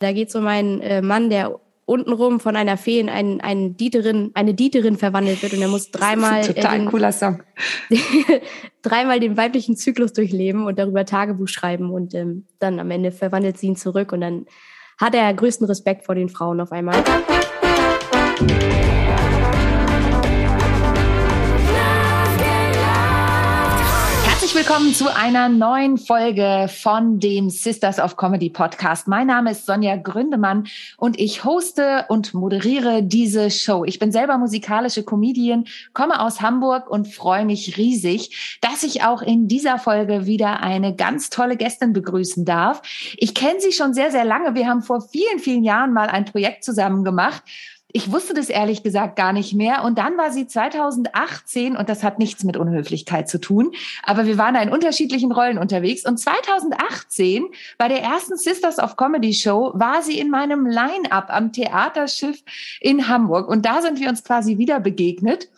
Da geht es um einen äh, Mann, der untenrum von einer Fee in einen, einen Dieterin, eine Dieterin verwandelt wird und er muss dreimal total äh, den, cooler Song. dreimal den weiblichen Zyklus durchleben und darüber Tagebuch schreiben und ähm, dann am Ende verwandelt sie ihn zurück und dann hat er größten Respekt vor den Frauen auf einmal. Willkommen zu einer neuen Folge von dem Sisters of Comedy Podcast. Mein Name ist Sonja Gründemann und ich hoste und moderiere diese Show. Ich bin selber musikalische Comedian, komme aus Hamburg und freue mich riesig, dass ich auch in dieser Folge wieder eine ganz tolle Gästin begrüßen darf. Ich kenne sie schon sehr, sehr lange. Wir haben vor vielen, vielen Jahren mal ein Projekt zusammen gemacht ich wusste das ehrlich gesagt gar nicht mehr. Und dann war sie 2018, und das hat nichts mit Unhöflichkeit zu tun, aber wir waren da in unterschiedlichen Rollen unterwegs. Und 2018 bei der ersten Sisters of Comedy Show war sie in meinem Line-up am Theaterschiff in Hamburg. Und da sind wir uns quasi wieder begegnet.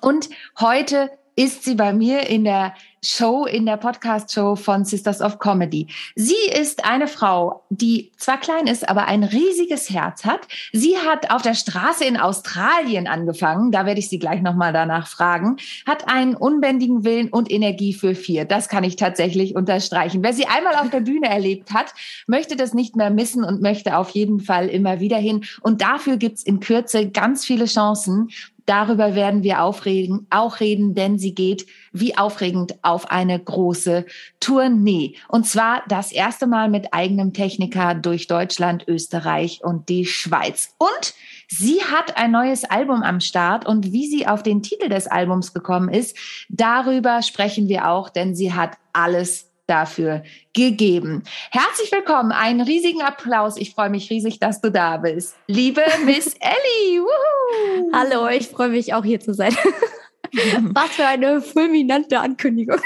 Und heute ist sie bei mir in der Show, in der Podcast-Show von Sisters of Comedy. Sie ist eine Frau, die zwar klein ist, aber ein riesiges Herz hat. Sie hat auf der Straße in Australien angefangen, da werde ich sie gleich nochmal danach fragen, hat einen unbändigen Willen und Energie für vier. Das kann ich tatsächlich unterstreichen. Wer sie einmal auf der Bühne erlebt hat, möchte das nicht mehr missen und möchte auf jeden Fall immer wieder hin. Und dafür gibt's in Kürze ganz viele Chancen. Darüber werden wir aufregen, auch reden, denn sie geht wie aufregend auf eine große Tournee. Und zwar das erste Mal mit eigenem Techniker durch Deutschland, Österreich und die Schweiz. Und sie hat ein neues Album am Start und wie sie auf den Titel des Albums gekommen ist, darüber sprechen wir auch, denn sie hat alles dafür gegeben. Herzlich willkommen, einen riesigen Applaus. Ich freue mich riesig, dass du da bist. Liebe Miss Ellie. Woohoo. Hallo, ich freue mich auch hier zu sein. Was für eine fulminante Ankündigung.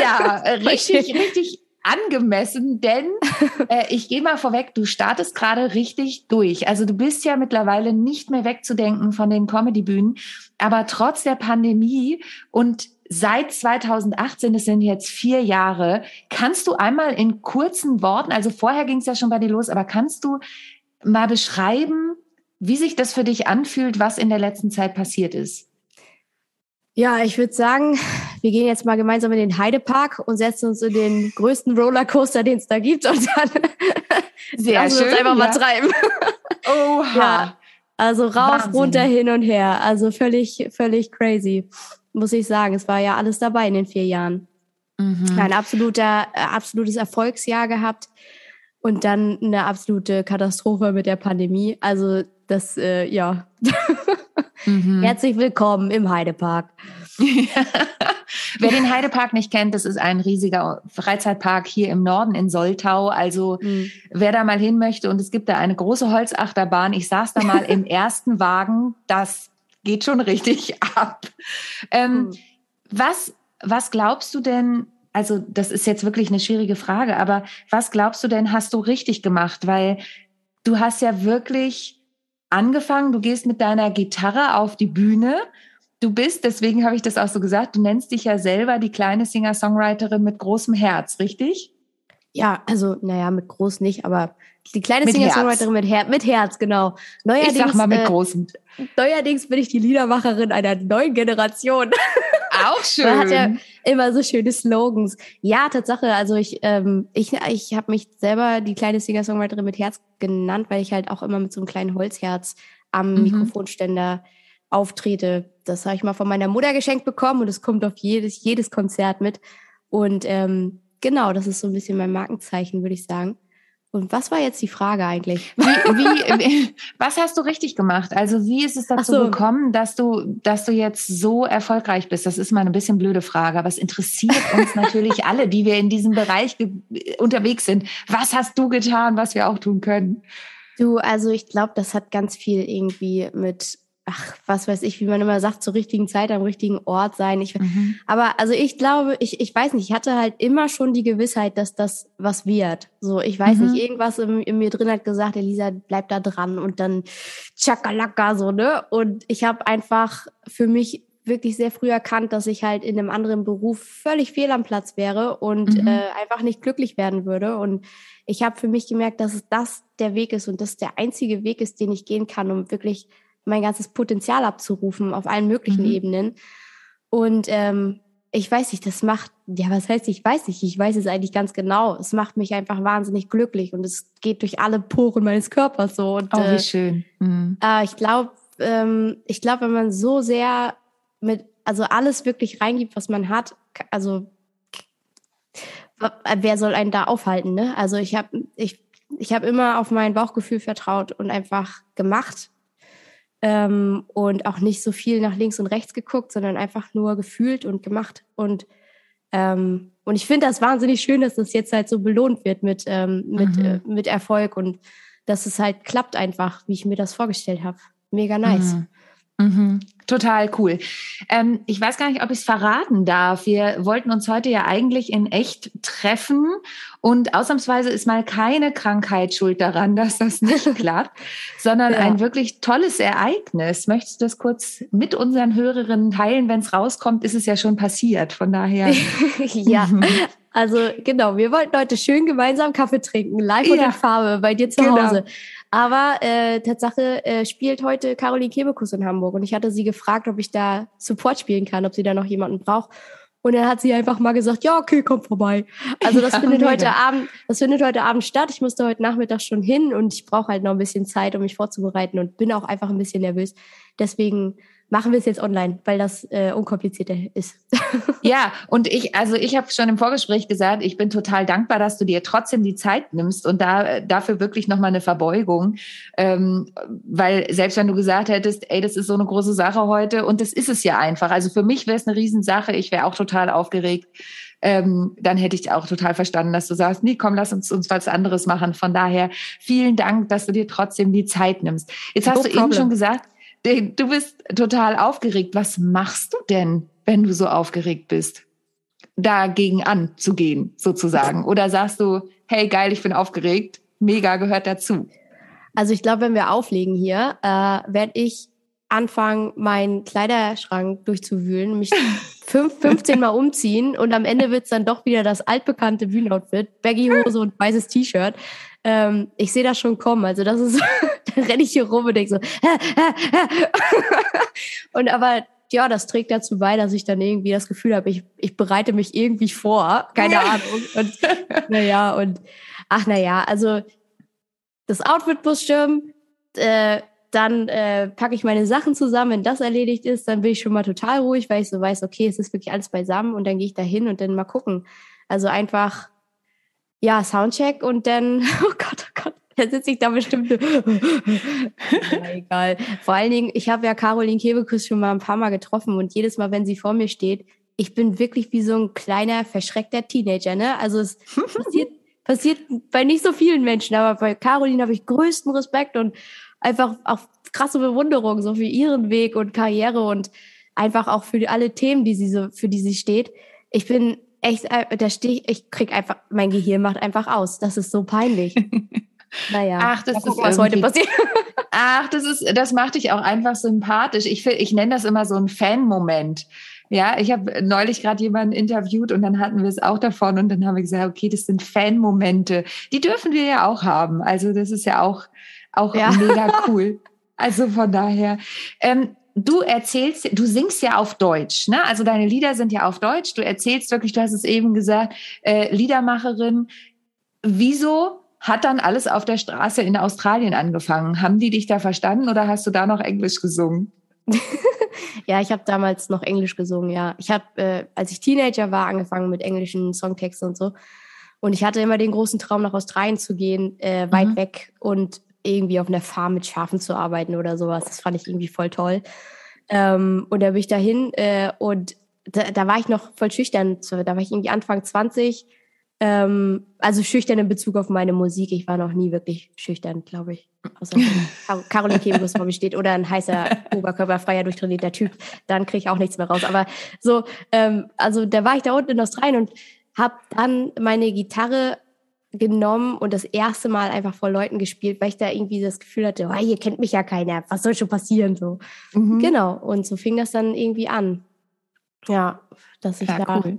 Ja, richtig, richtig angemessen, denn äh, ich gehe mal vorweg, du startest gerade richtig durch. Also du bist ja mittlerweile nicht mehr wegzudenken von den Comedy-Bühnen, aber trotz der Pandemie und seit 2018, das sind jetzt vier Jahre, kannst du einmal in kurzen Worten, also vorher ging es ja schon bei dir los, aber kannst du mal beschreiben, wie sich das für dich anfühlt, was in der letzten Zeit passiert ist? Ja, ich würde sagen, wir gehen jetzt mal gemeinsam in den Heidepark und setzen uns in den größten Rollercoaster, den es da gibt und dann Sehr lassen schön, uns einfach ja. mal treiben. Oha. Ja, also rauf, Wahnsinn. runter, hin und her. Also völlig, völlig crazy, muss ich sagen. Es war ja alles dabei in den vier Jahren. Mhm. Ein absoluter, äh, absolutes Erfolgsjahr gehabt und dann eine absolute Katastrophe mit der Pandemie. Also das, äh, ja. Mhm. Herzlich willkommen im Heidepark. Wer den Heidepark nicht kennt, das ist ein riesiger Freizeitpark hier im Norden in Soltau. Also mhm. wer da mal hin möchte und es gibt da eine große Holzachterbahn. Ich saß da mal im ersten Wagen. Das geht schon richtig ab. Ähm, mhm. Was, was glaubst du denn, also das ist jetzt wirklich eine schwierige Frage, aber was glaubst du denn, hast du richtig gemacht? Weil du hast ja wirklich angefangen, du gehst mit deiner Gitarre auf die Bühne. Du bist, deswegen habe ich das auch so gesagt, du nennst dich ja selber die kleine Singer-Songwriterin mit großem Herz, richtig? Ja, also, naja, mit groß nicht, aber die kleine Singer-Songwriterin mit, Her mit Herz, genau. Neuerdings, ich sag mal mit äh, großem. Neuerdings bin ich die Liedermacherin einer neuen Generation. Auch schön. Man hat ja immer so schöne Slogans. Ja, Tatsache. Also ich, ähm, ich, ich habe mich selber die kleine Singer-Songwriterin mit Herz genannt, weil ich halt auch immer mit so einem kleinen Holzherz am mhm. Mikrofonständer auftrete. Das habe ich mal von meiner Mutter geschenkt bekommen und es kommt auf jedes, jedes Konzert mit. Und ähm, genau, das ist so ein bisschen mein Markenzeichen, würde ich sagen. Und was war jetzt die Frage eigentlich? Wie, wie, was hast du richtig gemacht? Also wie ist es dazu so. gekommen, dass du, dass du jetzt so erfolgreich bist? Das ist mal eine bisschen blöde Frage, aber es interessiert uns natürlich alle, die wir in diesem Bereich unterwegs sind. Was hast du getan, was wir auch tun können? Du, also ich glaube, das hat ganz viel irgendwie mit ach, was weiß ich, wie man immer sagt, zur richtigen Zeit am richtigen Ort sein. Ich, mhm. Aber also ich glaube, ich, ich weiß nicht, ich hatte halt immer schon die Gewissheit, dass das was wird. So, ich weiß mhm. nicht, irgendwas in, in, mir drin hat gesagt, Elisa, bleib da dran und dann tschakalaka, so, ne? Und ich habe einfach für mich wirklich sehr früh erkannt, dass ich halt in einem anderen Beruf völlig fehl am Platz wäre und mhm. äh, einfach nicht glücklich werden würde. Und ich habe für mich gemerkt, dass das der Weg ist und das der einzige Weg ist, den ich gehen kann, um wirklich mein ganzes Potenzial abzurufen auf allen möglichen mhm. Ebenen. Und ähm, ich weiß nicht, das macht, ja, was heißt, ich weiß nicht, ich weiß es eigentlich ganz genau. Es macht mich einfach wahnsinnig glücklich und es geht durch alle Poren meines Körpers so. Und, oh, wie äh, schön. Mhm. Äh, ich glaube, ähm, ich glaube, wenn man so sehr mit, also alles wirklich reingibt, was man hat, also wer soll einen da aufhalten, ne? Also ich habe ich, ich hab immer auf mein Bauchgefühl vertraut und einfach gemacht ähm, und auch nicht so viel nach links und rechts geguckt, sondern einfach nur gefühlt und gemacht. Und, ähm, und ich finde das wahnsinnig schön, dass das jetzt halt so belohnt wird mit, ähm, mit, mhm. äh, mit Erfolg und dass es halt klappt einfach, wie ich mir das vorgestellt habe. Mega nice. Mhm. Mhm. Total cool. Ähm, ich weiß gar nicht, ob ich es verraten darf. Wir wollten uns heute ja eigentlich in echt treffen und ausnahmsweise ist mal keine Krankheit schuld daran, dass das nicht klappt, sondern ja. ein wirklich tolles Ereignis. Möchtest du das kurz mit unseren Hörerinnen teilen? Wenn es rauskommt, ist es ja schon passiert. Von daher. ja, also genau, wir wollten heute schön gemeinsam Kaffee trinken, live ja. und in Farbe bei dir zu genau. Hause. Aber äh, Tatsache äh, spielt heute Caroline Kebekus in Hamburg und ich hatte sie gefragt, ob ich da Support spielen kann, ob sie da noch jemanden braucht. Und dann hat sie einfach mal gesagt, ja, okay, komm vorbei. Also das ja, findet mega. heute Abend, das findet heute Abend statt. Ich musste heute Nachmittag schon hin und ich brauche halt noch ein bisschen Zeit, um mich vorzubereiten und bin auch einfach ein bisschen nervös. Deswegen machen wir es jetzt online, weil das äh, unkomplizierter ist. ja, und ich, also ich habe schon im Vorgespräch gesagt, ich bin total dankbar, dass du dir trotzdem die Zeit nimmst und da dafür wirklich nochmal eine Verbeugung. Ähm, weil selbst wenn du gesagt hättest, ey, das ist so eine große Sache heute und das ist es ja einfach. Also für mich wäre es eine Riesensache, ich wäre auch total aufgeregt. Ähm, dann hätte ich auch total verstanden, dass du sagst, nee, komm, lass uns uns was anderes machen. Von daher vielen Dank, dass du dir trotzdem die Zeit nimmst. Jetzt hast no du problem. eben schon gesagt, Du bist total aufgeregt. Was machst du denn, wenn du so aufgeregt bist? Dagegen anzugehen, sozusagen. Oder sagst du, hey, geil, ich bin aufgeregt, mega gehört dazu? Also ich glaube, wenn wir auflegen hier, äh, werde ich anfangen, meinen Kleiderschrank durchzuwühlen, mich fünf, 15 Mal umziehen und am Ende wird es dann doch wieder das altbekannte Bühnenoutfit, Baggy-Hose und weißes T-Shirt. Ähm, ich sehe das schon kommen. Also das ist, dann renne ich hier rum und denke so, und aber ja, das trägt dazu bei, dass ich dann irgendwie das Gefühl habe, ich, ich bereite mich irgendwie vor. Keine Ahnung. Und naja, und ach naja, also das Outfit muss stimmen. Äh, dann äh, packe ich meine Sachen zusammen. Wenn das erledigt ist, dann bin ich schon mal total ruhig, weil ich so weiß, okay, es ist wirklich alles beisammen und dann gehe ich da hin und dann mal gucken. Also einfach ja, Soundcheck und dann, oh Gott, oh Gott, dann sitze ich da bestimmt. ja, egal. Vor allen Dingen, ich habe ja Caroline Kebekus schon mal ein paar Mal getroffen und jedes Mal, wenn sie vor mir steht, ich bin wirklich wie so ein kleiner, verschreckter Teenager, ne? Also es passiert, passiert bei nicht so vielen Menschen, aber bei Caroline habe ich größten Respekt und einfach auch krasse Bewunderung so für ihren Weg und Karriere und einfach auch für alle Themen, die sie so, für die sie steht. Ich bin echt, äh, da stehe ich, ich krieg einfach, mein Gehirn macht einfach aus. Das ist so peinlich. Naja, Ach, das gucken, ist was heute passiert. Ach, das ist, das macht dich auch einfach sympathisch. Ich, ich nenne das immer so ein Fan-Moment. Ja, ich habe neulich gerade jemanden interviewt und dann hatten wir es auch davon und dann haben wir gesagt, okay, das sind Fan-Momente. Die dürfen wir ja auch haben. Also das ist ja auch, auch ja. mega cool. Also von daher. Ähm, du erzählst, du singst ja auf Deutsch, ne? Also deine Lieder sind ja auf Deutsch. Du erzählst wirklich, du hast es eben gesagt, äh, Liedermacherin. Wieso hat dann alles auf der Straße in Australien angefangen? Haben die dich da verstanden oder hast du da noch Englisch gesungen? ja, ich habe damals noch Englisch gesungen, ja. Ich habe, äh, als ich Teenager war, angefangen mit englischen Songtexten und so. Und ich hatte immer den großen Traum, nach Australien zu gehen, äh, weit mhm. weg und irgendwie auf einer Farm mit Schafen zu arbeiten oder sowas. Das fand ich irgendwie voll toll. Ähm, und da bin ich dahin äh, und da, da war ich noch voll schüchtern. Da war ich irgendwie Anfang 20. Ähm, also schüchtern in Bezug auf meine Musik. Ich war noch nie wirklich schüchtern, glaube ich. Außer Car Caroline Kebekus vor mir steht oder ein heißer, oberkörperfreier, durchtrainierter Typ. Dann kriege ich auch nichts mehr raus. Aber so, ähm, also da war ich da unten in Australien und habe dann meine Gitarre genommen und das erste Mal einfach vor Leuten gespielt, weil ich da irgendwie das Gefühl hatte, oh, hier kennt mich ja keiner, was soll schon passieren so. Mhm. Genau, und so fing das dann irgendwie an. Ja, dass ich ja, da cool.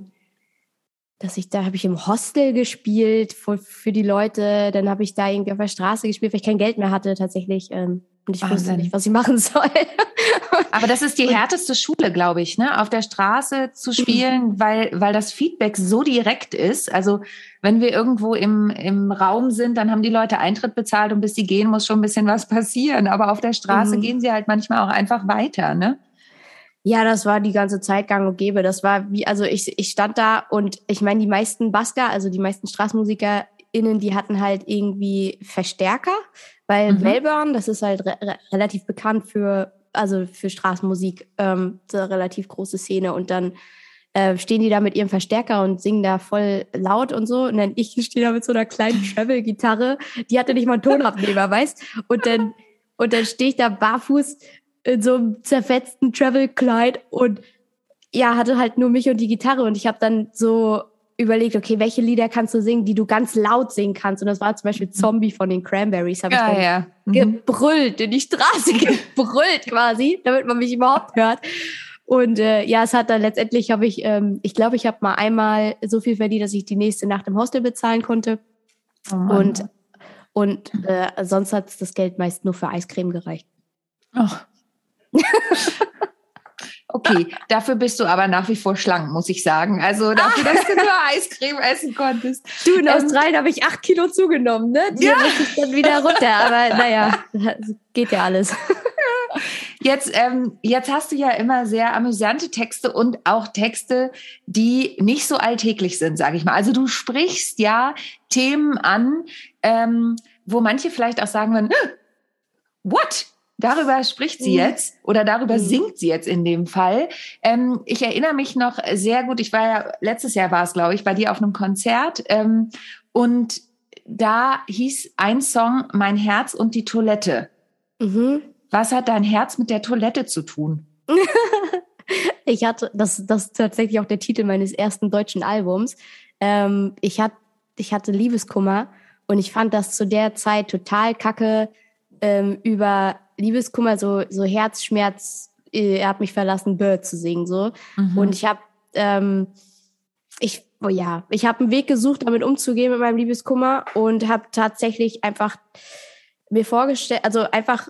Dass ich da habe ich im Hostel gespielt für, für die Leute, dann habe ich da irgendwie auf der Straße gespielt, weil ich kein Geld mehr hatte tatsächlich. Ähm, und ich Wahnsinn. wusste nicht, was ich machen soll. Aber das ist die härteste Schule, glaube ich, ne? Auf der Straße zu mhm. spielen, weil, weil das Feedback so direkt ist. Also wenn wir irgendwo im, im Raum sind, dann haben die Leute Eintritt bezahlt und bis sie gehen, muss schon ein bisschen was passieren. Aber auf der Straße mhm. gehen sie halt manchmal auch einfach weiter, ne? Ja, das war die ganze Zeit gang und gäbe. Das war wie, also ich, ich stand da und ich meine, die meisten Basker, also die meisten StraßenmusikerInnen, die hatten halt irgendwie Verstärker, weil mhm. Melbourne, das ist halt re relativ bekannt für, also für Straßenmusik, ähm, so eine relativ große Szene und dann äh, stehen die da mit ihrem Verstärker und singen da voll laut und so. Und dann ich stehe da mit so einer kleinen Travel-Gitarre, die hatte nicht mal einen Tonabnehmer, weißt? Und dann, und dann stehe ich da barfuß in so einem zerfetzten Travel-Kleid und ja, hatte halt nur mich und die Gitarre und ich habe dann so überlegt, okay, welche Lieder kannst du singen, die du ganz laut singen kannst? Und das war zum Beispiel mhm. Zombie von den Cranberries. Habe ja, ich dann ja. Mhm. gebrüllt, in die Straße gebrüllt quasi, damit man mich überhaupt hört. Und äh, ja, es hat dann letztendlich, habe ich, ähm, ich glaube, ich habe mal einmal so viel verdient, dass ich die nächste Nacht im Hostel bezahlen konnte. Oh und und äh, sonst hat das Geld meist nur für Eiscreme gereicht. Ach. Okay, dafür bist du aber nach wie vor schlank, muss ich sagen. Also dafür, dass du nur Eiscreme essen konntest. Du, in ähm, Australien habe ich acht Kilo zugenommen, ne? Die ja. muss ich dann wieder runter. Aber naja, geht ja alles. Jetzt, ähm, jetzt hast du ja immer sehr amüsante Texte und auch Texte, die nicht so alltäglich sind, sage ich mal. Also du sprichst ja Themen an, ähm, wo manche vielleicht auch sagen würden, what? Darüber spricht sie mhm. jetzt oder darüber mhm. singt sie jetzt in dem Fall. Ähm, ich erinnere mich noch sehr gut, ich war ja, letztes Jahr war es, glaube ich, bei dir auf einem Konzert ähm, und da hieß ein Song Mein Herz und die Toilette. Mhm. Was hat dein Herz mit der Toilette zu tun? ich hatte, das, das ist tatsächlich auch der Titel meines ersten deutschen Albums. Ähm, ich, hat, ich hatte Liebeskummer und ich fand das zu der Zeit total kacke, ähm, über Liebeskummer, so, so Herzschmerz, äh, er hat mich verlassen, Bird zu singen, so. Mhm. Und ich habe, ähm, ich, oh ja, ich habe einen Weg gesucht, damit umzugehen mit meinem Liebeskummer und habe tatsächlich einfach mir vorgestellt, also einfach,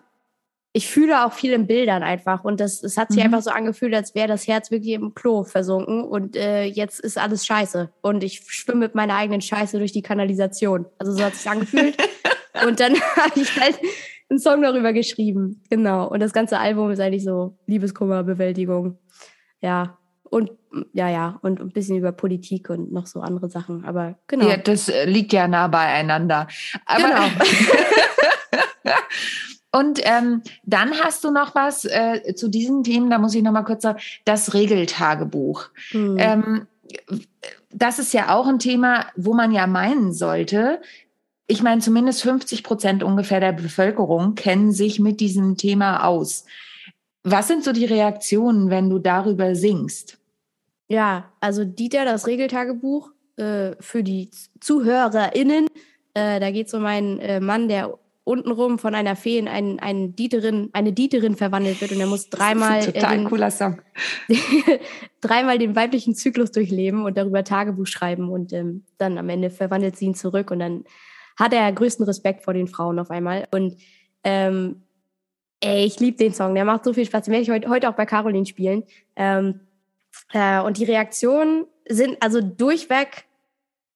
ich fühle auch viel in Bildern einfach und das, es hat sich mhm. einfach so angefühlt, als wäre das Herz wirklich im Klo versunken und äh, jetzt ist alles scheiße und ich schwimme mit meiner eigenen Scheiße durch die Kanalisation. Also so hat es sich angefühlt. und dann habe ich halt einen Song darüber geschrieben. Genau. Und das ganze Album ist eigentlich so Liebeskummerbewältigung. Ja. Und ja, ja, und ein bisschen über Politik und noch so andere Sachen. Aber genau. Ja, das äh, liegt ja nah beieinander. Aber genau. Und ähm, dann hast du noch was äh, zu diesen Themen, da muss ich noch mal kurz sagen, das Regeltagebuch. Hm. Ähm, das ist ja auch ein Thema, wo man ja meinen sollte, ich meine, zumindest 50 Prozent ungefähr der Bevölkerung kennen sich mit diesem Thema aus. Was sind so die Reaktionen, wenn du darüber singst? Ja, also Dieter, das Regeltagebuch äh, für die ZuhörerInnen. Äh, da geht es um einen äh, Mann, der untenrum von einer Fee in einen, einen Dieterin, eine Dieterin verwandelt wird und er muss dreimal. Ein total den, cooler Song. dreimal den weiblichen Zyklus durchleben und darüber Tagebuch schreiben und ähm, dann am Ende verwandelt sie ihn zurück und dann hat er größten Respekt vor den Frauen auf einmal. Und ähm, ey, ich liebe den Song, der macht so viel Spaß. Den werde ich heute, heute auch bei Caroline spielen. Ähm, äh, und die Reaktionen sind also durchweg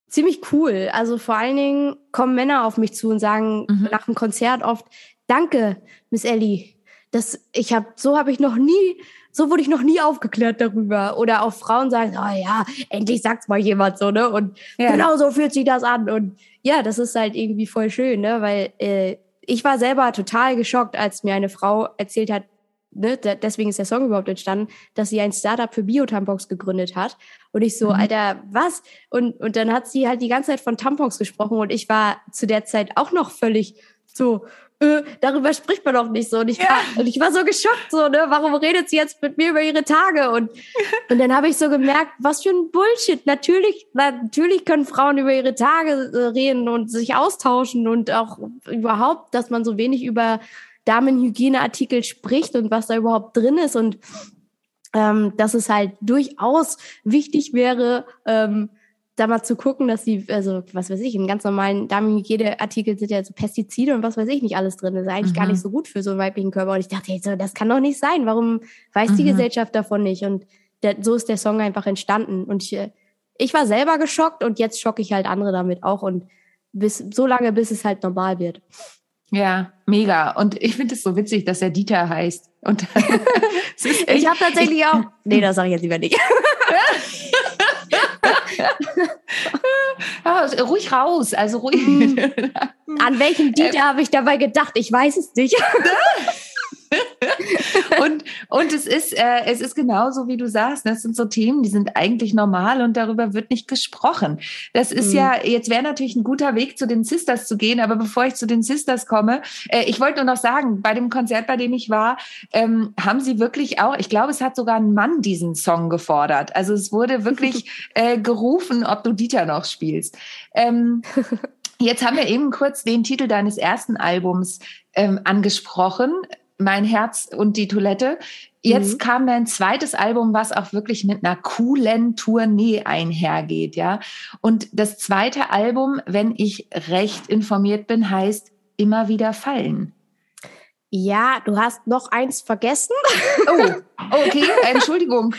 ziemlich cool. Also vor allen Dingen kommen Männer auf mich zu und sagen mhm. nach dem Konzert oft, danke, Miss Ellie. Das, ich habe, so habe ich noch nie so wurde ich noch nie aufgeklärt darüber. Oder auch Frauen sagen, oh ja, endlich sagt's mal jemand so, ne? Und ja. genau so fühlt sich das an. Und ja, das ist halt irgendwie voll schön, ne? Weil äh, ich war selber total geschockt, als mir eine Frau erzählt hat, ne, deswegen ist der Song überhaupt entstanden, dass sie ein Startup für Biotampons gegründet hat. Und ich so, mhm. Alter, was? Und, und dann hat sie halt die ganze Zeit von Tampons gesprochen und ich war zu der Zeit auch noch völlig So, äh, darüber spricht man doch nicht so. Und ich, ja. war, und ich war so geschockt, so, ne, warum redet sie jetzt mit mir über ihre Tage? Und, und dann habe ich so gemerkt, was für ein Bullshit. Natürlich, natürlich können Frauen über ihre Tage äh, reden und sich austauschen und auch überhaupt, dass man so wenig über Damenhygieneartikel spricht und was da überhaupt drin ist und ähm, dass es halt durchaus wichtig wäre, ähm, da mal zu gucken, dass die, also was weiß ich, in ganz normalen Damenhygieneartikel sind ja so Pestizide und was weiß ich nicht alles drin. Das ist eigentlich mhm. gar nicht so gut für so einen weiblichen Körper. Und ich dachte, hey, so, das kann doch nicht sein. Warum weiß mhm. die Gesellschaft davon nicht? Und der, so ist der Song einfach entstanden. Und ich, ich war selber geschockt und jetzt schocke ich halt andere damit auch. Und bis so lange, bis es halt normal wird. Ja, mega. Und ich finde es so witzig, dass er Dieter heißt. Und ich habe tatsächlich auch. Nee, das sage ich jetzt lieber nicht. ruhig raus, also ruhig. Hm. An welchen Dieter habe ich dabei gedacht? Ich weiß es nicht. und, und es ist, äh, es ist genauso, wie du sagst, das sind so Themen, die sind eigentlich normal und darüber wird nicht gesprochen. Das ist mhm. ja, jetzt wäre natürlich ein guter Weg, zu den Sisters zu gehen, aber bevor ich zu den Sisters komme, äh, ich wollte nur noch sagen, bei dem Konzert, bei dem ich war, ähm, haben sie wirklich auch, ich glaube, es hat sogar ein Mann diesen Song gefordert. Also es wurde wirklich äh, gerufen, ob du Dieter noch spielst. Ähm, Jetzt haben wir eben kurz den Titel deines ersten Albums ähm, angesprochen mein Herz und die Toilette. Jetzt mhm. kam ein zweites Album, was auch wirklich mit einer coolen Tournee einhergeht, ja. Und das zweite Album, wenn ich recht informiert bin, heißt immer wieder fallen. Ja, du hast noch eins vergessen. Oh, okay, Entschuldigung.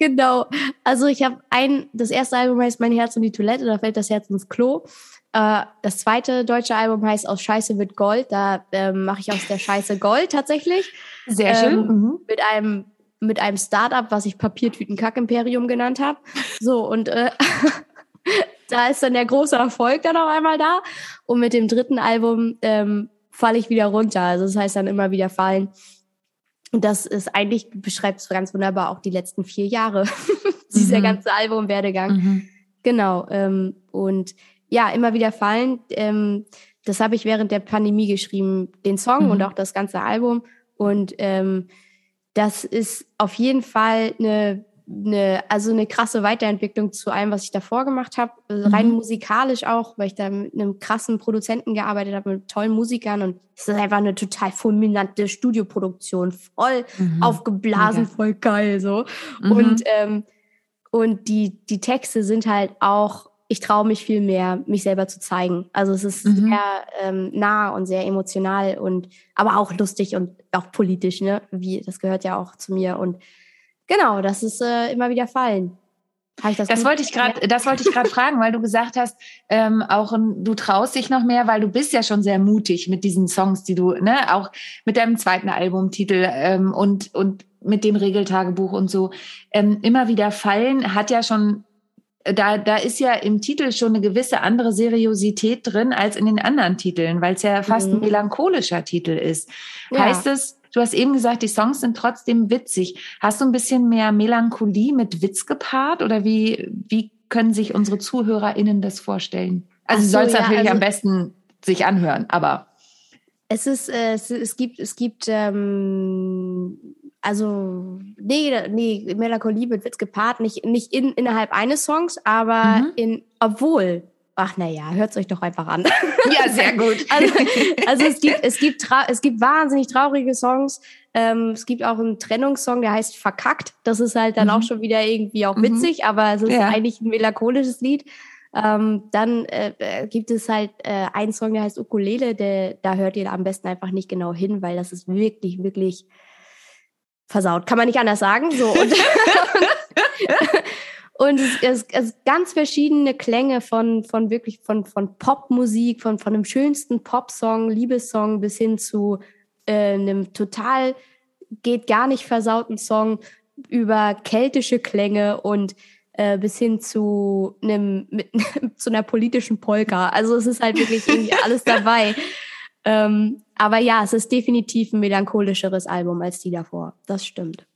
genau. Also ich habe ein, das erste Album heißt Mein Herz und die Toilette, da fällt das Herz ins Klo. Äh, das zweite deutsche Album heißt Aus Scheiße wird Gold. Da ähm, mache ich aus der Scheiße Gold tatsächlich. Sehr schön. Ähm, mhm. Mit einem mit einem Startup, was ich Papiertüten-Kack-Imperium genannt habe. So, und äh, da ist dann der große Erfolg dann auf einmal da. Und mit dem dritten Album ähm, falle ich wieder runter. Also das heißt dann immer wieder fallen. Und das ist eigentlich, beschreibt es ganz wunderbar auch die letzten vier Jahre. Dieser mhm. ganze Album-Werdegang. Mhm. Genau. Ähm, und ja, immer wieder fallen. Ähm, das habe ich während der Pandemie geschrieben, den Song mhm. und auch das ganze Album. Und ähm, das ist auf jeden Fall eine, eine, also eine krasse Weiterentwicklung zu allem, was ich davor gemacht habe. Also mhm. Rein musikalisch auch, weil ich da mit einem krassen Produzenten gearbeitet habe, mit tollen Musikern. Und es ist einfach eine total fulminante Studioproduktion, voll mhm. aufgeblasen, Mega. voll geil so. Mhm. Und ähm, und die, die Texte sind halt auch ich traue mich viel mehr, mich selber zu zeigen. Also es ist mhm. sehr ähm, nah und sehr emotional und aber auch lustig und auch politisch, ne? Wie das gehört ja auch zu mir und genau, das ist äh, immer wieder fallen. das, das wollte ich gerade, das wollte ich gerade fragen, weil du gesagt hast, ähm, auch du traust dich noch mehr, weil du bist ja schon sehr mutig mit diesen Songs, die du, ne, auch mit deinem zweiten Albumtitel ähm, und und mit dem Regeltagebuch und so ähm, immer wieder fallen, hat ja schon da, da ist ja im Titel schon eine gewisse andere Seriosität drin als in den anderen Titeln, weil es ja fast mhm. ein melancholischer Titel ist. Ja. Heißt es, du hast eben gesagt, die Songs sind trotzdem witzig. Hast du ein bisschen mehr Melancholie mit Witz gepaart oder wie, wie können sich unsere ZuhörerInnen das vorstellen? Also, so, soll es ja, natürlich also am besten sich anhören, aber. Es ist, äh, es, es gibt, es gibt ähm, also nee, nee, Melancholie wird Witz gepaart, nicht, nicht in, innerhalb eines Songs, aber mhm. in, obwohl, ach naja, hört es euch doch einfach an. Ja, sehr gut. also, also es gibt, es gibt, es gibt wahnsinnig traurige Songs. Ähm, es gibt auch einen Trennungssong, der heißt Verkackt. Das ist halt dann mhm. auch schon wieder irgendwie auch mhm. witzig, mhm. aber es ist ja. eigentlich ein melancholisches Lied. Ähm, dann äh, äh, gibt es halt äh, einen Song, der heißt Ukulele, der, da hört ihr am besten einfach nicht genau hin, weil das ist wirklich, wirklich versaut. Kann man nicht anders sagen. So. Und, und es, es, es ganz verschiedene Klänge von, von wirklich von, von Popmusik, von, von dem schönsten Popsong, Liebessong bis hin zu äh, einem total geht gar nicht versauten Song über keltische Klänge und äh, bis hin zu einem mit, zu einer politischen Polka. Also es ist halt wirklich irgendwie alles dabei. Ähm, aber ja, es ist definitiv ein melancholischeres Album als die davor. Das stimmt.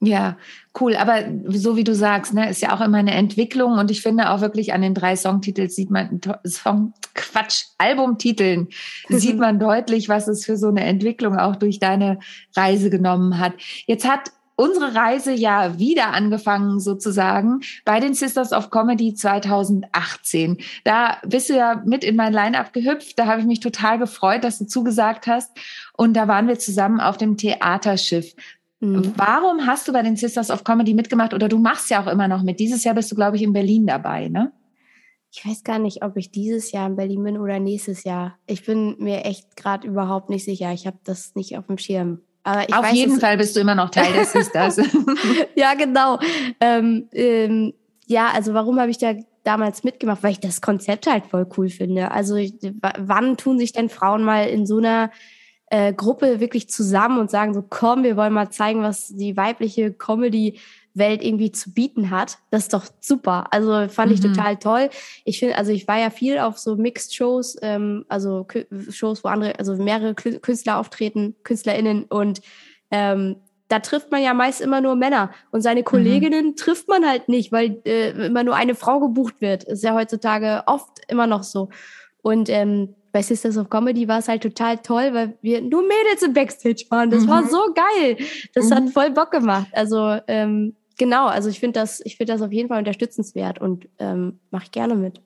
Ja, cool. Aber so wie du sagst, ne, ist ja auch immer eine Entwicklung und ich finde auch wirklich an den drei Songtiteln sieht man Song, Quatsch, Albumtiteln sieht man deutlich, was es für so eine Entwicklung auch durch deine Reise genommen hat. Jetzt hat unsere Reise ja wieder angefangen sozusagen bei den Sisters of Comedy 2018. Da bist du ja mit in mein Line-up gehüpft. Da habe ich mich total gefreut, dass du zugesagt hast. Und da waren wir zusammen auf dem Theaterschiff. Mhm. Warum hast du bei den Sisters of Comedy mitgemacht? Oder du machst ja auch immer noch mit. Dieses Jahr bist du, glaube ich, in Berlin dabei, ne? Ich weiß gar nicht, ob ich dieses Jahr in Berlin bin oder nächstes Jahr. Ich bin mir echt gerade überhaupt nicht sicher. Ich habe das nicht auf dem Schirm. Auf weiß, jeden Fall bist du immer noch Teil des Sisters. ja, genau. Ähm, ähm, ja, also warum habe ich da damals mitgemacht? Weil ich das Konzept halt voll cool finde. Also ich, wann tun sich denn Frauen mal in so einer äh, Gruppe wirklich zusammen und sagen so, komm, wir wollen mal zeigen, was die weibliche Comedy Welt irgendwie zu bieten hat. Das ist doch super. Also fand ich mhm. total toll. Ich finde, also ich war ja viel auf so Mixed Shows, ähm, also Shows, wo andere, also mehrere Künstler auftreten, KünstlerInnen und ähm, da trifft man ja meist immer nur Männer und seine mhm. Kolleginnen mhm. trifft man halt nicht, weil äh, immer nur eine Frau gebucht wird. Ist ja heutzutage oft immer noch so. Und ähm, bei Sisters of Comedy war es halt total toll, weil wir nur Mädels im Backstage waren. Das mhm. war so geil. Das mhm. hat voll Bock gemacht. Also ähm, genau, also ich finde das, ich finde das auf jeden Fall unterstützenswert und ähm, mache ich gerne mit.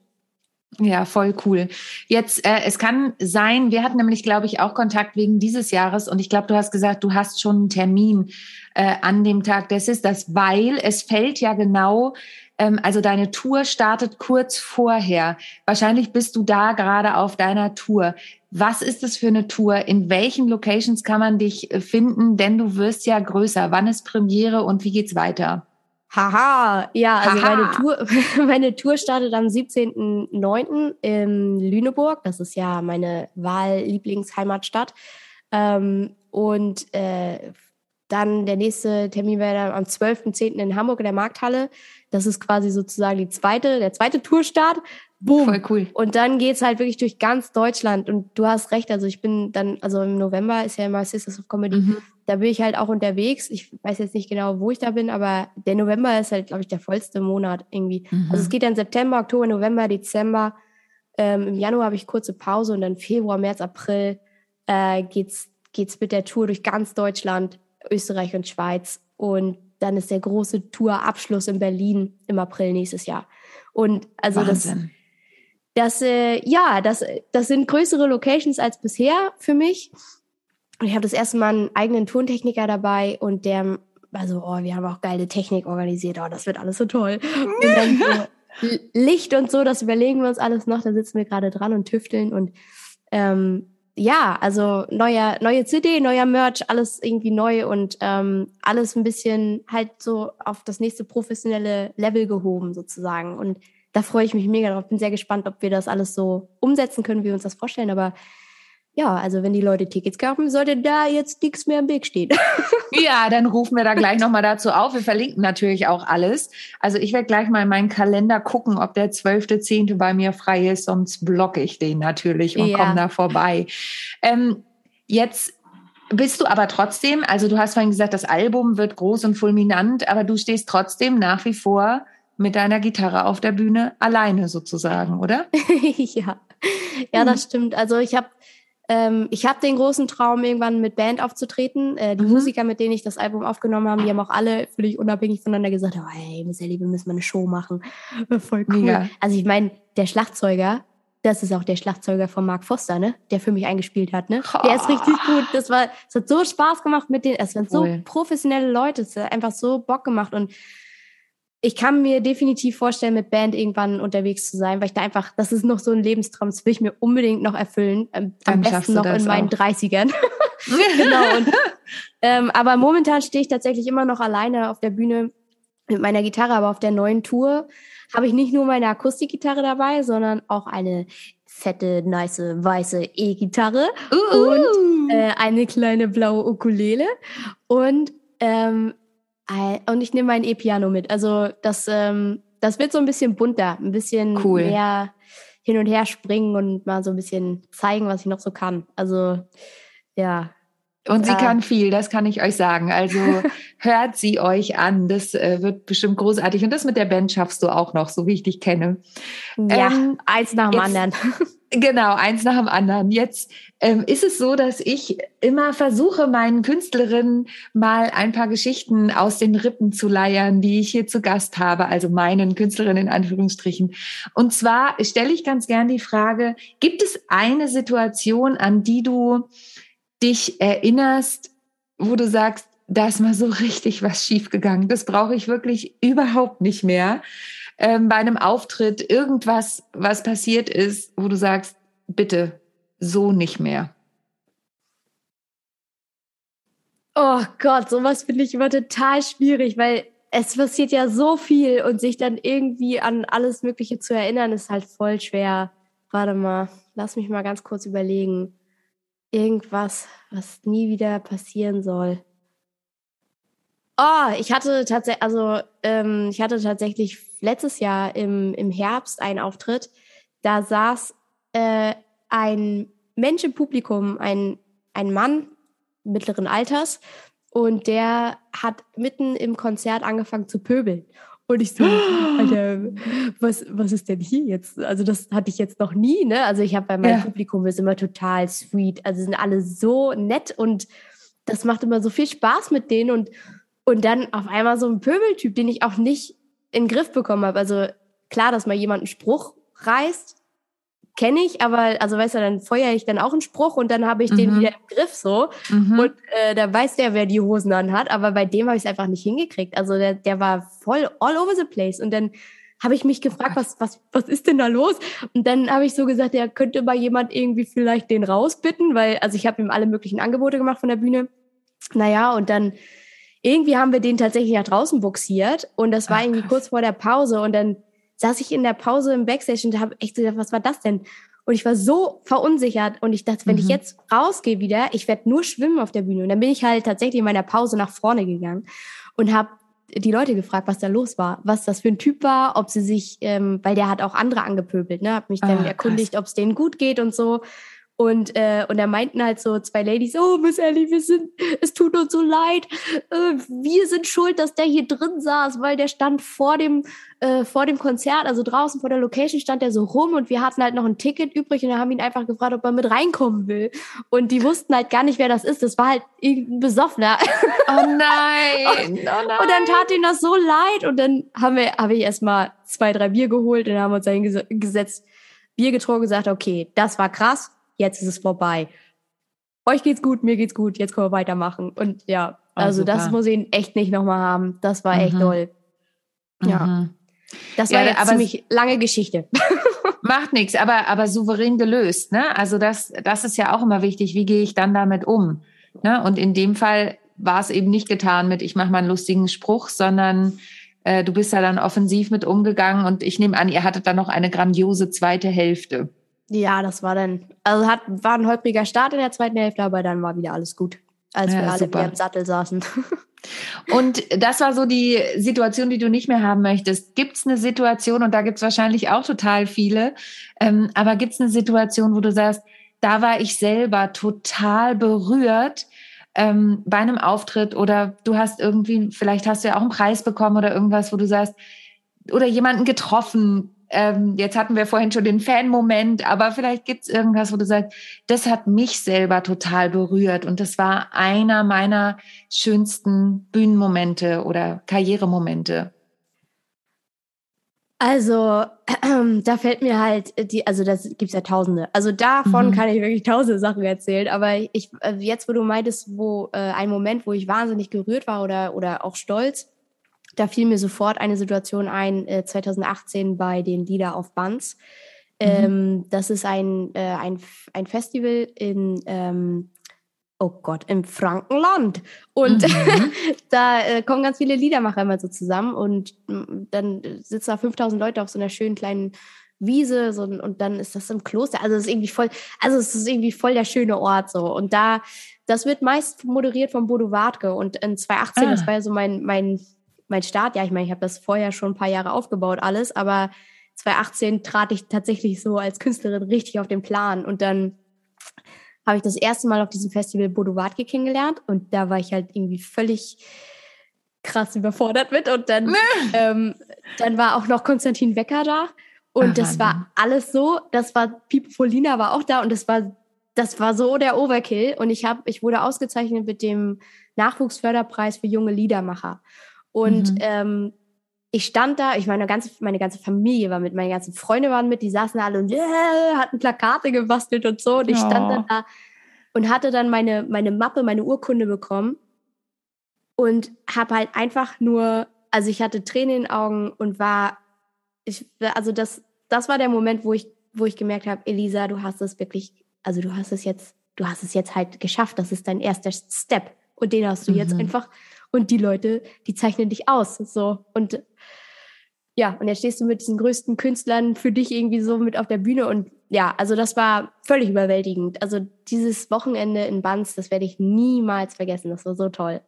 Ja, voll cool. Jetzt, äh, es kann sein, wir hatten nämlich, glaube ich, auch Kontakt wegen dieses Jahres und ich glaube, du hast gesagt, du hast schon einen Termin äh, an dem Tag des Sisters, weil es fällt ja genau, ähm, also deine Tour startet kurz vorher. Wahrscheinlich bist du da gerade auf deiner Tour. Was ist das für eine Tour? In welchen Locations kann man dich äh, finden? Denn du wirst ja größer. Wann ist Premiere und wie geht's weiter? Haha, ja, also Haha. meine Tour, meine Tour startet am 17.09. in Lüneburg. Das ist ja meine Wahllieblingsheimatstadt. Ähm, und äh, dann der nächste Termin wäre dann am 12.10. in Hamburg in der Markthalle. Das ist quasi sozusagen die zweite, der zweite Tourstart. Boom. Voll cool. Und dann geht's halt wirklich durch ganz Deutschland. Und du hast recht, also ich bin dann, also im November ist ja immer Sisters of Comedy. Mhm. Da bin ich halt auch unterwegs. Ich weiß jetzt nicht genau, wo ich da bin, aber der November ist halt, glaube ich, der vollste Monat irgendwie. Mhm. Also es geht dann September, Oktober, November, Dezember. Ähm, Im Januar habe ich kurze Pause und dann Februar, März, April äh, geht's geht's mit der Tour durch ganz Deutschland, Österreich und Schweiz. Und dann ist der große Tourabschluss in Berlin im April nächstes Jahr. Und also Wahnsinn. das das, äh, ja, das, das sind größere Locations als bisher für mich. Und ich habe das erste Mal einen eigenen Tontechniker dabei und der, also, oh, wir haben auch geile Technik organisiert, oh, das wird alles so toll. Und dann so Licht und so, das überlegen wir uns alles noch, da sitzen wir gerade dran und tüfteln und ähm, ja, also neuer, neue CD, neuer Merch, alles irgendwie neu und ähm, alles ein bisschen halt so auf das nächste professionelle Level gehoben sozusagen. Und da freue ich mich mega drauf. Bin sehr gespannt, ob wir das alles so umsetzen können, wie wir uns das vorstellen. Aber ja, also wenn die Leute Tickets kaufen, sollte da jetzt nichts mehr im Weg stehen. ja, dann rufen wir da gleich nochmal dazu auf. Wir verlinken natürlich auch alles. Also ich werde gleich mal in meinen Kalender gucken, ob der 12.10. bei mir frei ist, sonst blocke ich den natürlich und ja. komme da vorbei. Ähm, jetzt bist du aber trotzdem, also du hast vorhin gesagt, das Album wird groß und fulminant, aber du stehst trotzdem nach wie vor mit deiner Gitarre auf der Bühne alleine sozusagen, oder? ja, ja, das mhm. stimmt. Also ich habe ähm, ich habe den großen Traum, irgendwann mit Band aufzutreten. Äh, die mhm. Musiker, mit denen ich das Album aufgenommen habe, die haben auch alle völlig unabhängig voneinander gesagt, oh, hey, Miss Ellie, wir müssen mal eine Show machen. Voll cool. Mega. Also ich meine, der Schlagzeuger, das ist auch der Schlagzeuger von Mark Foster, ne? Der für mich eingespielt hat, ne? Der ist richtig gut. Das war, es hat so Spaß gemacht mit denen. Es waren cool. so professionelle Leute. Es hat einfach so Bock gemacht und ich kann mir definitiv vorstellen, mit Band irgendwann unterwegs zu sein, weil ich da einfach, das ist noch so ein Lebenstraum, das will ich mir unbedingt noch erfüllen. Ähm, am besten noch in meinen auch. 30ern. genau. Und, ähm, aber momentan stehe ich tatsächlich immer noch alleine auf der Bühne mit meiner Gitarre, aber auf der neuen Tour habe ich nicht nur meine Akustikgitarre dabei, sondern auch eine fette, nice, weiße E-Gitarre uh, uh. und äh, eine kleine blaue Ukulele und ähm, und ich nehme mein E-Piano mit. Also das, ähm, das wird so ein bisschen bunter, ein bisschen cool. mehr hin und her springen und mal so ein bisschen zeigen, was ich noch so kann. Also ja. Und sie kann viel, das kann ich euch sagen. Also hört sie euch an. Das äh, wird bestimmt großartig. Und das mit der Band schaffst du auch noch, so wie ich dich kenne. Ja, ähm, eins nach dem jetzt, anderen. Genau, eins nach dem anderen. Jetzt ähm, ist es so, dass ich immer versuche, meinen Künstlerinnen mal ein paar Geschichten aus den Rippen zu leiern, die ich hier zu Gast habe, also meinen Künstlerinnen in Anführungsstrichen. Und zwar stelle ich ganz gern die Frage, gibt es eine Situation, an die du dich erinnerst, wo du sagst, da ist mal so richtig was schiefgegangen. Das brauche ich wirklich überhaupt nicht mehr. Ähm, bei einem Auftritt irgendwas, was passiert ist, wo du sagst, bitte, so nicht mehr. Oh Gott, sowas finde ich immer total schwierig, weil es passiert ja so viel und sich dann irgendwie an alles Mögliche zu erinnern, ist halt voll schwer. Warte mal, lass mich mal ganz kurz überlegen irgendwas, was nie wieder passieren soll. Oh, ich hatte tatsächlich, also ähm, ich hatte tatsächlich letztes Jahr im, im Herbst einen Auftritt. Da saß äh, ein Mensch im Publikum, ein, ein Mann mittleren Alters, und der hat mitten im Konzert angefangen zu pöbeln. Und ich so, Alter, was, was ist denn hier jetzt? Also das hatte ich jetzt noch nie, ne? Also ich habe bei meinem ja. Publikum ist immer total sweet. Also sind alle so nett und das macht immer so viel Spaß mit denen und, und dann auf einmal so ein Pöbeltyp, den ich auch nicht in den Griff bekommen habe. Also klar, dass mal jemand einen Spruch reißt, kenne ich, aber also weißt du, dann feuere ich dann auch einen Spruch und dann habe ich mhm. den wieder im Griff so mhm. und äh, da weiß der, wer die Hosen an hat, aber bei dem habe ich es einfach nicht hingekriegt. Also der, der war voll all over the place und dann habe ich mich gefragt, was, was, was ist denn da los? Und dann habe ich so gesagt, ja, könnte mal jemand irgendwie vielleicht den rausbitten, weil, also ich habe ihm alle möglichen Angebote gemacht von der Bühne. Naja, und dann irgendwie haben wir den tatsächlich nach draußen buxiert und das war Ach, irgendwie kurz vor der Pause und dann saß ich in der Pause im Backstage und habe echt gedacht, was war das denn? Und ich war so verunsichert und ich dachte, wenn mhm. ich jetzt rausgehe wieder, ich werde nur schwimmen auf der Bühne. Und dann bin ich halt tatsächlich in meiner Pause nach vorne gegangen und habe die Leute gefragt, was da los war, was das für ein Typ war, ob sie sich, ähm, weil der hat auch andere angepöbelt, ne, hab mich dann ah, erkundigt, ob es denen gut geht und so. Und, äh, und da meinten halt so zwei Ladies, oh, Miss Ellie, wir sind, es tut uns so leid, äh, wir sind schuld, dass der hier drin saß, weil der stand vor dem, äh, vor dem Konzert, also draußen vor der Location stand der so rum und wir hatten halt noch ein Ticket übrig und da haben ihn einfach gefragt, ob er mit reinkommen will. Und die wussten halt gar nicht, wer das ist. Das war halt irgendein Besoffener. Oh nein, und, oh nein. Und dann tat ihm das so leid und dann haben wir, habe ich erstmal zwei, drei Bier geholt und dann haben wir uns da hingesetzt, Bier getrunken, gesagt, okay, das war krass jetzt ist es vorbei. Euch geht's gut, mir geht's gut, jetzt können wir weitermachen. Und ja, oh, also super. das muss ich echt nicht nochmal haben. Das war echt mhm. toll. Ja. Mhm. Das war ja, jetzt aber ziemlich lange Geschichte. Macht nichts, aber, aber souverän gelöst. Ne? Also das, das ist ja auch immer wichtig. Wie gehe ich dann damit um? Ne? Und in dem Fall war es eben nicht getan mit, ich mache mal einen lustigen Spruch, sondern äh, du bist da dann offensiv mit umgegangen und ich nehme an, ihr hattet dann noch eine grandiose zweite Hälfte. Ja, das war dann, also hat, war ein holpriger Start in der zweiten Hälfte, aber dann war wieder alles gut, als ja, wir alle wieder im Sattel saßen. Und das war so die Situation, die du nicht mehr haben möchtest. Gibt es eine Situation, und da gibt es wahrscheinlich auch total viele, ähm, aber gibt es eine Situation, wo du sagst, da war ich selber total berührt ähm, bei einem Auftritt oder du hast irgendwie, vielleicht hast du ja auch einen Preis bekommen oder irgendwas, wo du sagst, oder jemanden getroffen, ähm, jetzt hatten wir vorhin schon den Fan-Moment, aber vielleicht gibt es irgendwas, wo du sagst, das hat mich selber total berührt und das war einer meiner schönsten Bühnenmomente oder Karrieremomente. Also, äh, da fällt mir halt die, also das gibt's ja tausende. Also davon mhm. kann ich wirklich tausende Sachen erzählen. Aber ich, äh, jetzt, wo du meintest, wo äh, ein Moment, wo ich wahnsinnig gerührt war oder, oder auch stolz, da fiel mir sofort eine Situation ein, äh, 2018 bei den Lieder auf Bands. Mhm. Ähm, das ist ein, äh, ein, ein Festival in, ähm, oh Gott, im Frankenland. Und mhm. da äh, kommen ganz viele Liedermacher immer so zusammen und mm, dann sitzen da 5000 Leute auf so einer schönen kleinen Wiese so, und dann ist das im Kloster. Also es ist irgendwie voll, also es ist irgendwie voll der schöne Ort so. Und da, das wird meist moderiert von Bodo Wartke und in 2018, ah. das war ja so mein, mein mein Start, ja, ich meine, ich habe das vorher schon ein paar Jahre aufgebaut, alles, aber 2018 trat ich tatsächlich so als Künstlerin richtig auf den Plan und dann habe ich das erste Mal auf diesem Festival Bodo Wartke kennengelernt und da war ich halt irgendwie völlig krass überfordert mit und dann, ähm, dann war auch noch Konstantin Wecker da und Aha, das war alles so, das war Pipo Polina war auch da und das war das war so der Overkill und ich habe ich wurde ausgezeichnet mit dem Nachwuchsförderpreis für junge Liedermacher und mhm. ähm, ich stand da, ich meine ganze, meine ganze Familie war mit, meine ganzen Freunde waren mit, die saßen alle und yeah, hatten Plakate gebastelt und so. Und ich stand oh. dann da und hatte dann meine, meine Mappe, meine Urkunde bekommen und habe halt einfach nur, also ich hatte Tränen in den Augen und war, ich, also das, das war der Moment, wo ich, wo ich gemerkt habe, Elisa, du hast es wirklich, also du hast es jetzt, du hast es jetzt halt geschafft. Das ist dein erster Step und den hast du mhm. jetzt einfach und die Leute, die zeichnen dich aus. So. Und ja, und jetzt stehst du mit diesen größten Künstlern für dich irgendwie so mit auf der Bühne und ja, also das war völlig überwältigend. Also dieses Wochenende in Banz, das werde ich niemals vergessen. Das war so toll.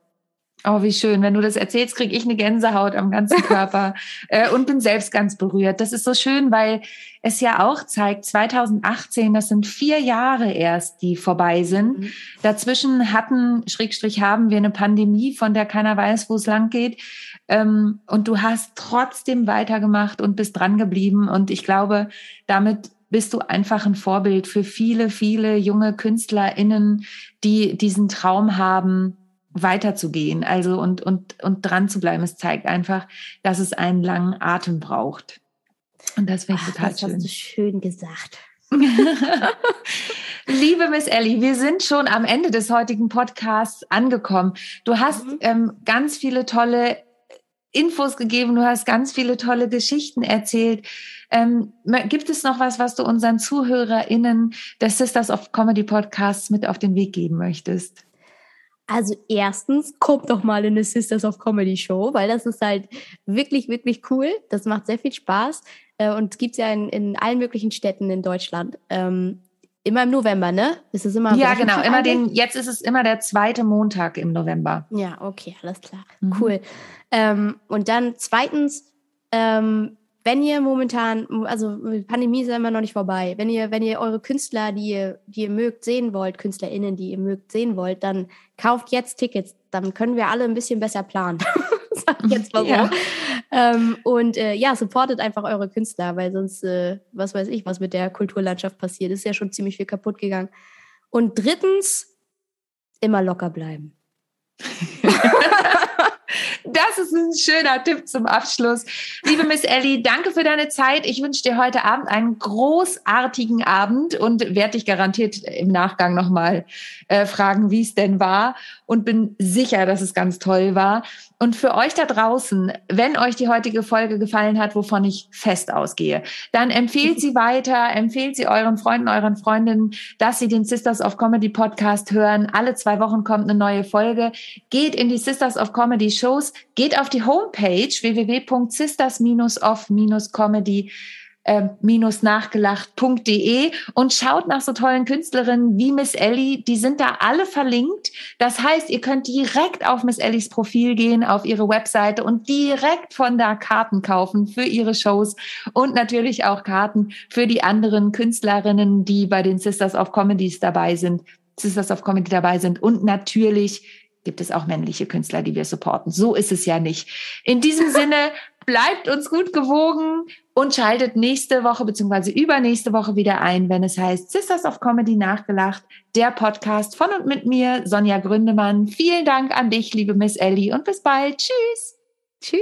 Oh, wie schön. Wenn du das erzählst, kriege ich eine Gänsehaut am ganzen Körper äh, und bin selbst ganz berührt. Das ist so schön, weil es ja auch zeigt, 2018, das sind vier Jahre erst, die vorbei sind. Mhm. Dazwischen hatten, Schrägstrich haben wir eine Pandemie, von der keiner weiß, wo es lang geht. Ähm, und du hast trotzdem weitergemacht und bist dran geblieben. Und ich glaube, damit bist du einfach ein Vorbild für viele, viele junge KünstlerInnen, die diesen Traum haben, weiterzugehen, also und, und, und dran zu bleiben. Es zeigt einfach, dass es einen langen Atem braucht. Und das finde ich Ach, total das schön. Hast du schön gesagt. Liebe Miss Ellie, wir sind schon am Ende des heutigen Podcasts angekommen. Du hast mhm. ähm, ganz viele tolle Infos gegeben, du hast ganz viele tolle Geschichten erzählt. Ähm, gibt es noch was, was du unseren ZuhörerInnen des Sisters of Comedy Podcasts mit auf den Weg geben möchtest? Also erstens, kommt doch mal in eine Sisters of Comedy Show, weil das ist halt wirklich, wirklich cool. Das macht sehr viel Spaß äh, und gibt es ja in, in allen möglichen Städten in Deutschland. Ähm, immer im November, ne? Ist es immer? Ja, genau. Immer den. Jetzt ist es immer der zweite Montag im November. Ja, okay, alles klar, mhm. cool. Ähm, und dann zweitens ähm, wenn ihr momentan, also Pandemie ist ja immer noch nicht vorbei, wenn ihr, wenn ihr eure Künstler, die ihr, die ihr mögt, sehen wollt, KünstlerInnen, die ihr mögt, sehen wollt, dann kauft jetzt Tickets. Dann können wir alle ein bisschen besser planen. Sag ich jetzt mal so. Ja. Ähm, und äh, ja, supportet einfach eure Künstler, weil sonst, äh, was weiß ich, was mit der Kulturlandschaft passiert. Ist ja schon ziemlich viel kaputt gegangen. Und drittens, immer locker bleiben. Das ist ein schöner Tipp zum Abschluss. Liebe Miss Ellie, danke für deine Zeit. Ich wünsche dir heute Abend einen großartigen Abend und werde dich garantiert im Nachgang nochmal äh, fragen, wie es denn war und bin sicher, dass es ganz toll war. Und für euch da draußen, wenn euch die heutige Folge gefallen hat, wovon ich fest ausgehe, dann empfehlt sie weiter, empfehlt sie euren Freunden, euren Freundinnen, dass sie den Sisters of Comedy Podcast hören. Alle zwei Wochen kommt eine neue Folge. Geht in die Sisters of Comedy Shows, geht auf die Homepage www.sisters-of-comedy äh, nachgelacht.de und schaut nach so tollen Künstlerinnen wie Miss Ellie. Die sind da alle verlinkt. Das heißt, ihr könnt direkt auf Miss Ellies Profil gehen, auf ihre Webseite und direkt von da Karten kaufen für ihre Shows und natürlich auch Karten für die anderen Künstlerinnen, die bei den Sisters of Comedies dabei sind. Sisters of Comedy dabei sind und natürlich gibt es auch männliche Künstler, die wir supporten. So ist es ja nicht. In diesem Sinne, bleibt uns gut gewogen und schaltet nächste Woche beziehungsweise übernächste Woche wieder ein, wenn es heißt Sisters of Comedy nachgelacht, der Podcast von und mit mir, Sonja Gründemann. Vielen Dank an dich, liebe Miss Ellie und bis bald. Tschüss. Tschüss.